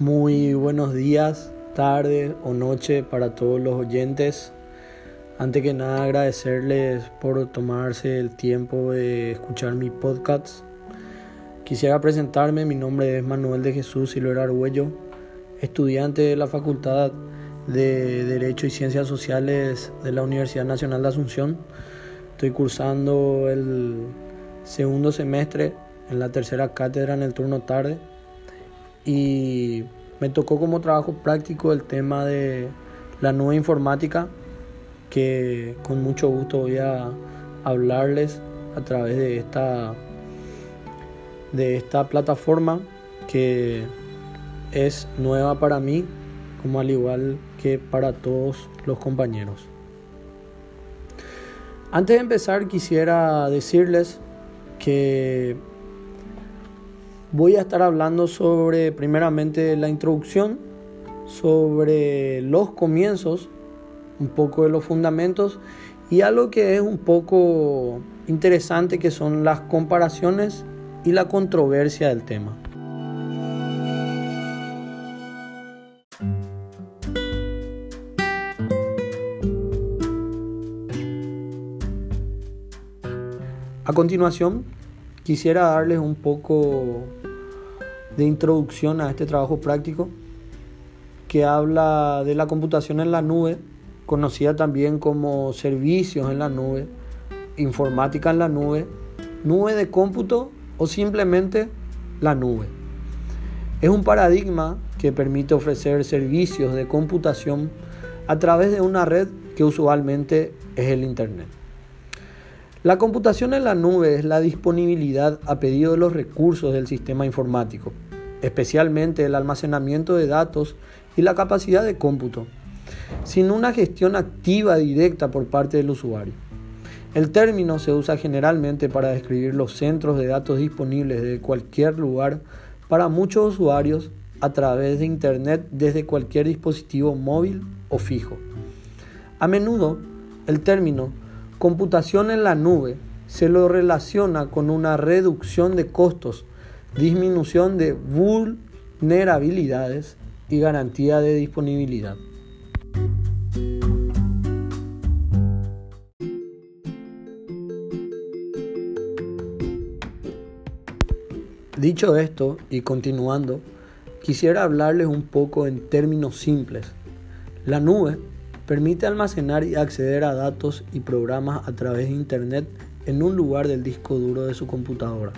Muy buenos días, tarde o noche para todos los oyentes. Antes que nada agradecerles por tomarse el tiempo de escuchar mi podcast. Quisiera presentarme, mi nombre es Manuel de Jesús Silvera Arguello, estudiante de la Facultad de Derecho y Ciencias Sociales de la Universidad Nacional de Asunción. Estoy cursando el segundo semestre en la tercera cátedra en el turno tarde y me tocó como trabajo práctico el tema de la nueva informática que con mucho gusto voy a hablarles a través de esta de esta plataforma que es nueva para mí como al igual que para todos los compañeros. Antes de empezar quisiera decirles que Voy a estar hablando sobre primeramente la introducción, sobre los comienzos, un poco de los fundamentos y algo que es un poco interesante que son las comparaciones y la controversia del tema. A continuación, quisiera darles un poco de introducción a este trabajo práctico que habla de la computación en la nube, conocida también como servicios en la nube, informática en la nube, nube de cómputo o simplemente la nube. Es un paradigma que permite ofrecer servicios de computación a través de una red que usualmente es el Internet. La computación en la nube es la disponibilidad a pedido de los recursos del sistema informático especialmente el almacenamiento de datos y la capacidad de cómputo, sin una gestión activa directa por parte del usuario. El término se usa generalmente para describir los centros de datos disponibles de cualquier lugar para muchos usuarios a través de Internet desde cualquier dispositivo móvil o fijo. A menudo, el término computación en la nube se lo relaciona con una reducción de costos disminución de vulnerabilidades y garantía de disponibilidad. Dicho esto y continuando, quisiera hablarles un poco en términos simples. La nube permite almacenar y acceder a datos y programas a través de Internet en un lugar del disco duro de su computadora.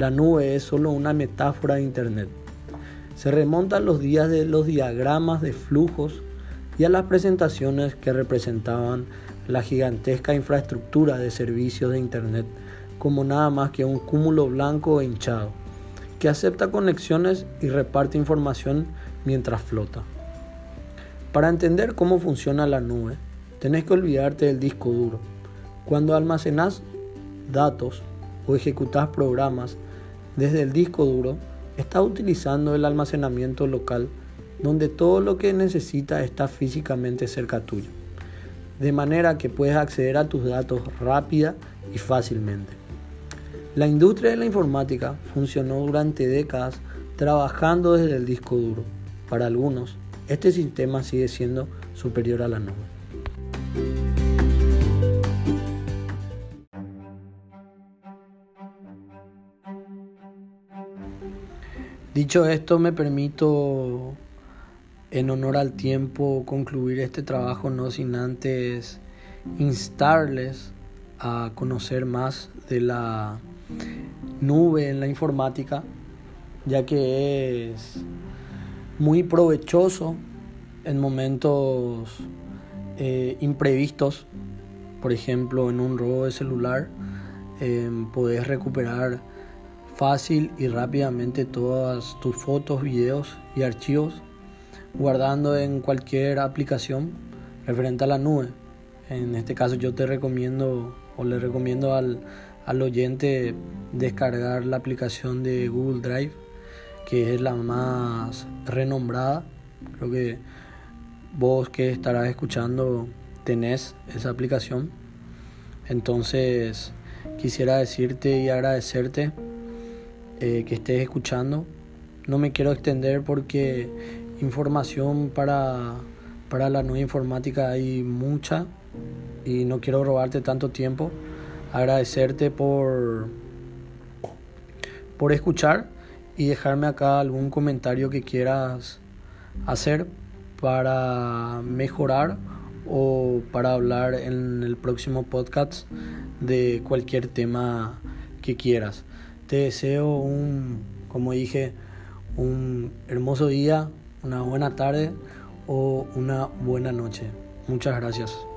La nube es solo una metáfora de Internet. Se remonta a los días de los diagramas de flujos y a las presentaciones que representaban la gigantesca infraestructura de servicios de Internet como nada más que un cúmulo blanco e hinchado, que acepta conexiones y reparte información mientras flota. Para entender cómo funciona la nube, tenés que olvidarte del disco duro. Cuando almacenas datos, o ejecutas programas desde el disco duro, estás utilizando el almacenamiento local donde todo lo que necesitas está físicamente cerca tuyo, de manera que puedes acceder a tus datos rápida y fácilmente. La industria de la informática funcionó durante décadas trabajando desde el disco duro. Para algunos, este sistema sigue siendo superior a la nube. Dicho esto, me permito, en honor al tiempo, concluir este trabajo, no sin antes instarles a conocer más de la nube en la informática, ya que es muy provechoso en momentos eh, imprevistos, por ejemplo en un robo de celular, eh, podés recuperar fácil y rápidamente todas tus fotos, videos y archivos guardando en cualquier aplicación referente a la nube. En este caso yo te recomiendo o le recomiendo al, al oyente descargar la aplicación de Google Drive que es la más renombrada. Creo que vos que estarás escuchando tenés esa aplicación. Entonces quisiera decirte y agradecerte eh, que estés escuchando. no me quiero extender porque información para, para la nueva informática hay mucha y no quiero robarte tanto tiempo. Agradecerte por, por escuchar y dejarme acá algún comentario que quieras hacer para mejorar o para hablar en el próximo podcast de cualquier tema que quieras. Te deseo un, como dije, un hermoso día, una buena tarde o una buena noche. Muchas gracias.